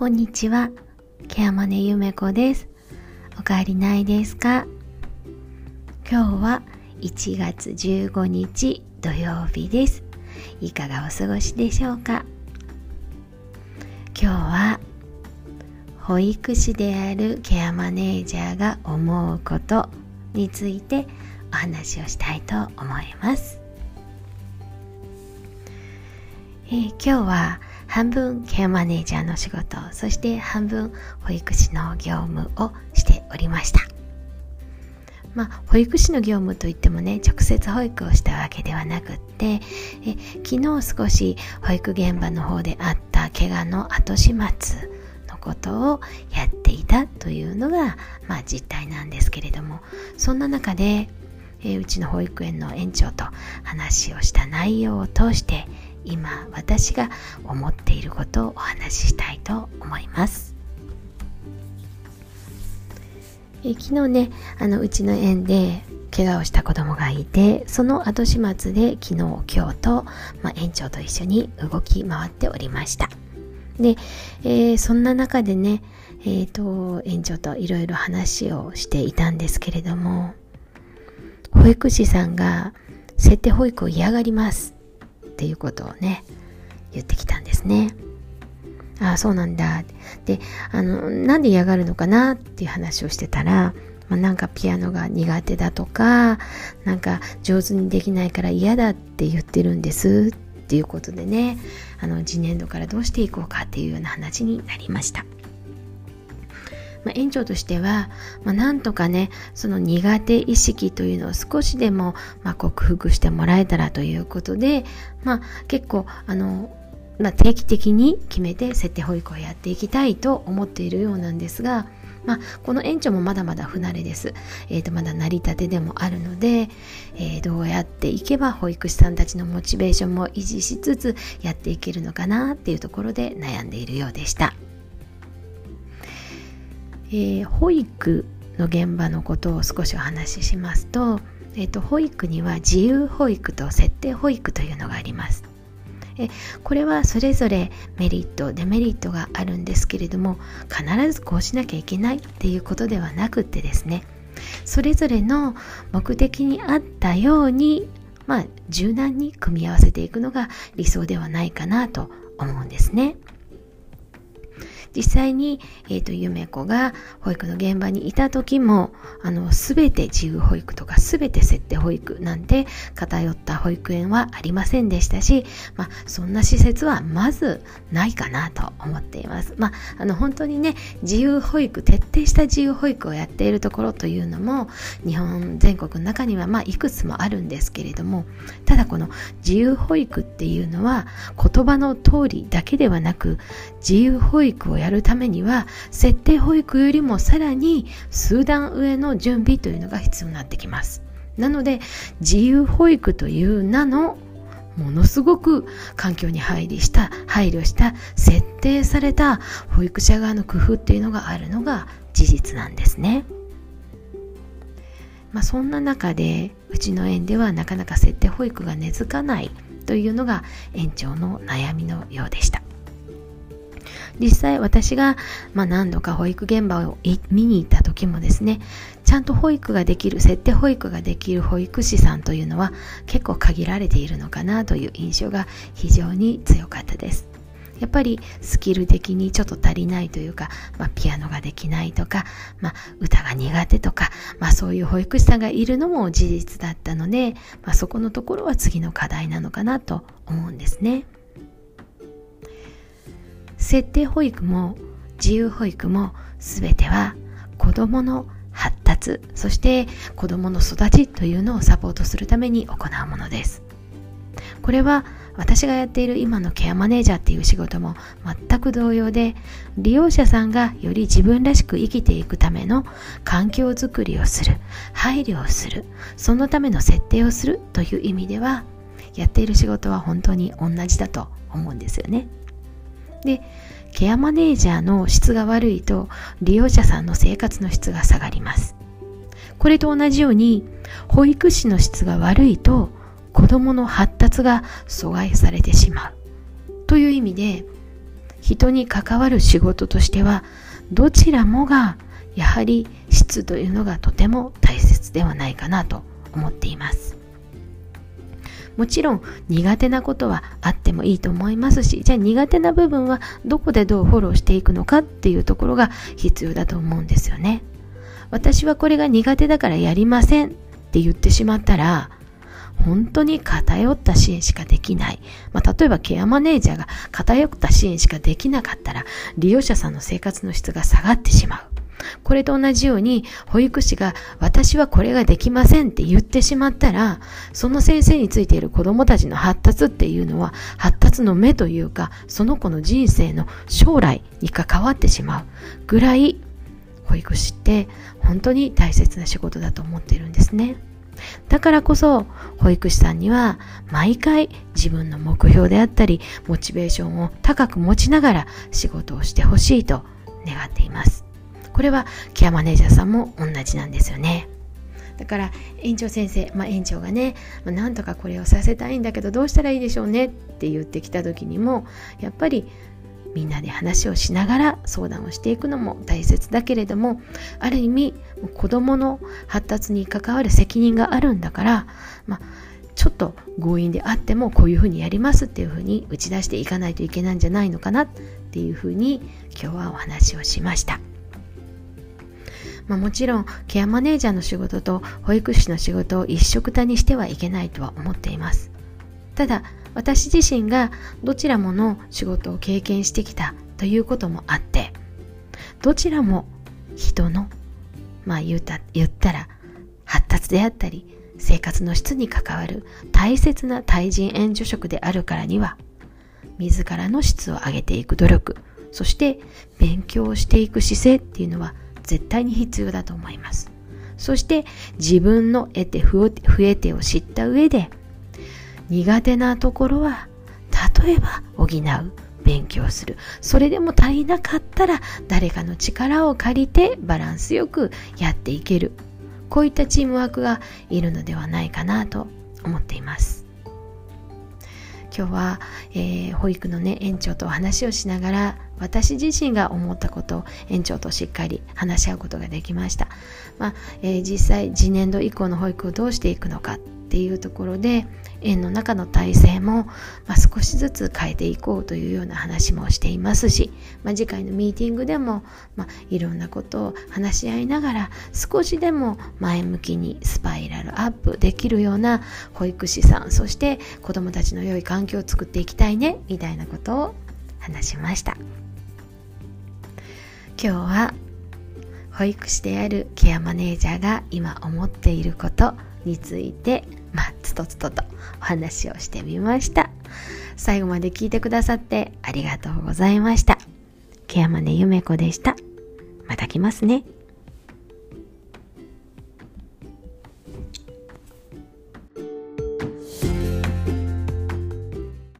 こんにちは。ケアマネゆめこです。おかえりないですか？今日は1月15日土曜日です。いかがお過ごしでしょうか？今日は保育士であるケアマネージャーが思うことについてお話をしたいと思います。えー、今日は半分ケアマネージャーの仕事そして半分保育士の業務をしておりました。まあ、保育士の業務といってもね直接保育をしたわけではなくってえ昨日少し保育現場の方であった怪我の後始末のことをやっていたというのが、まあ、実態なんですけれどもそんな中でえうちの保育園の園長と話をした内容を通して今私が思っていることをお話ししたいと思います。え昨日ねあのうちの園で怪我をした子供がいてその後始末で昨日今日と、まあ、園長と一緒に動き回っておりましたで、えー、そんな中でね、えーと園長といろいろ話をしていたんですけれども保育士さんが設定保育を嫌がりますっていうことをね言ってきたんですね。ああそうなんだであのなんで嫌がるのかなっていう話をしてたら、まあ、なんかピアノが苦手だとかなんか上手にできないから嫌だって言ってるんですっていうことでねあの次年度からどうしていこうかっていうような話になりました。まあ、園長としては、まあ、なんとかねその苦手意識というのを少しでも、まあ、克服してもらえたらということで、まあ、結構あの、まあ、定期的に決めて設定保育をやっていきたいと思っているようなんですが、まあ、この園長もまだまだ不慣れです。えー、とまだ成り立てでもあるので、えー、どうやっていけば保育士さんたちのモチベーションも維持しつつやっていけるのかなっていうところで悩んでいるようでした。えー、保育の現場のことを少しお話ししますと,、えーと、保育には自由保育と設定保育というのがあります。えこれはそれぞれメリットデメリットがあるんですけれども必ずこうしなきゃいけないっていうことではなくってですねそれぞれの目的に合ったようにまあ柔軟に組み合わせていくのが理想ではないかなと思うんですね。実際に、えっ、ー、と、ゆめ子が保育の現場にいた時も、あの、すべて自由保育とかすべて設定保育なんて偏った保育園はありませんでしたし、まあ、そんな施設はまずないかなと思っています。まあ、あの、本当にね、自由保育、徹底した自由保育をやっているところというのも、日本全国の中には、まあ、いくつもあるんですけれども、ただこの自由保育っていうのは、言葉の通りだけではなく、自由保育をやるためには設定保育よりもさらに数段上の準備というのが必要になってきますなので自由保育という名のものすごく環境に配慮した配慮した設定された保育者側の工夫っていうのがあるのが事実なんですね。まあ、そんな中でうちの園ではなかなか設定保育が根付かないというのが園長の悩みのようでした。実際私が、まあ、何度か保育現場を見に行った時もですねちゃんと保育ができる設定保育ができる保育士さんというのは結構限られているのかなという印象が非常に強かったですやっぱりスキル的にちょっと足りないというか、まあ、ピアノができないとか、まあ、歌が苦手とか、まあ、そういう保育士さんがいるのも事実だったので、まあ、そこのところは次の課題なのかなと思うんですね。設定保育も自由保育も全ては子どもの発達そして子どもの育ちというのをサポートするために行うものです。これは私がやっている今のケアマネージャーっていう仕事も全く同様で利用者さんがより自分らしく生きていくための環境づくりをする配慮をするそのための設定をするという意味ではやっている仕事は本当に同じだと思うんですよね。でケアマネージャーの質が悪いと利用者さんの生活の質が下がります。これと同じように保育士の質が悪いと子どもの発達が阻害されてしまう。という意味で人に関わる仕事としてはどちらもがやはり質というのがとても大切ではないかなと思っています。もちろん苦手なことはあってもいいと思いますしじゃあ苦手な部分はどこでどうフォローしていくのかっていうところが必要だと思うんですよね私はこれが苦手だからやりませんって言ってしまったら本当に偏った支援しかできない。まあ、例えばケアマネージャーが偏った支援しかできなかったら、利用者さんの生活の質が下がってしまう。これと同じように、保育士が私はこれができませんって言ってしまったら、その先生についている子供たちの発達っていうのは、発達の目というか、その子の人生の将来に関わってしまうぐらい、保育士って本当に大切な仕事だと思っているんですね。だからこそ保育士さんには毎回自分の目標であったりモチベーションを高く持ちながら仕事をしてほしいと願っていますこれはケアマネージャーさんも同じなんですよねだから園長先生、まあ、園長がね、まあ、なんとかこれをさせたいんだけどどうしたらいいでしょうね？って言ってきた時にもやっぱりみんなで話をしながら相談をしていくのも大切だけれどもある意味子どもの発達に関わる責任があるんだから、まあ、ちょっと強引であってもこういうふうにやりますっていうふうに打ち出していかないといけないんじゃないのかなっていうふうに今日はお話をしました。まあ、もちろんケアマネージャーの仕事と保育士の仕事を一緒くたにしてはいけないとは思っています。ただ私自身がどちらもの仕事を経験してきたということもあってどちらも人のまあ言った言ったら発達であったり生活の質に関わる大切な対人援助職であるからには自らの質を上げていく努力そして勉強していく姿勢っていうのは絶対に必要だと思います。そして自分の得て増えてを知った上で苦手なところは例えば補う勉強する。それでも足りなかったら誰かの力を借りてバランスよくやっていける。こういったチームワークがいるのではないかなと思っています。今日は、えー、保育のね園長と話をしながら私自身が思ったことを園長としっかり話し合うことができました、まあえー、実際次年度以降の保育をどうしていくのか。っていうところで園の中の体制も、まあ、少しずつ変えていこうというような話もしていますし、まあ、次回のミーティングでも、まあ、いろんなことを話し合いながら少しでも前向きにスパイラルアップできるような保育士さんそして子どもたちの良い環境を作っていきたいねみたいなことを話しました。今日は保育士であるケアマネージャーが今思っていること。についてまあ、つとつととお話をしてみました。最後まで聞いてくださってありがとうございました。ケアマネゆめこでした。また来ますね。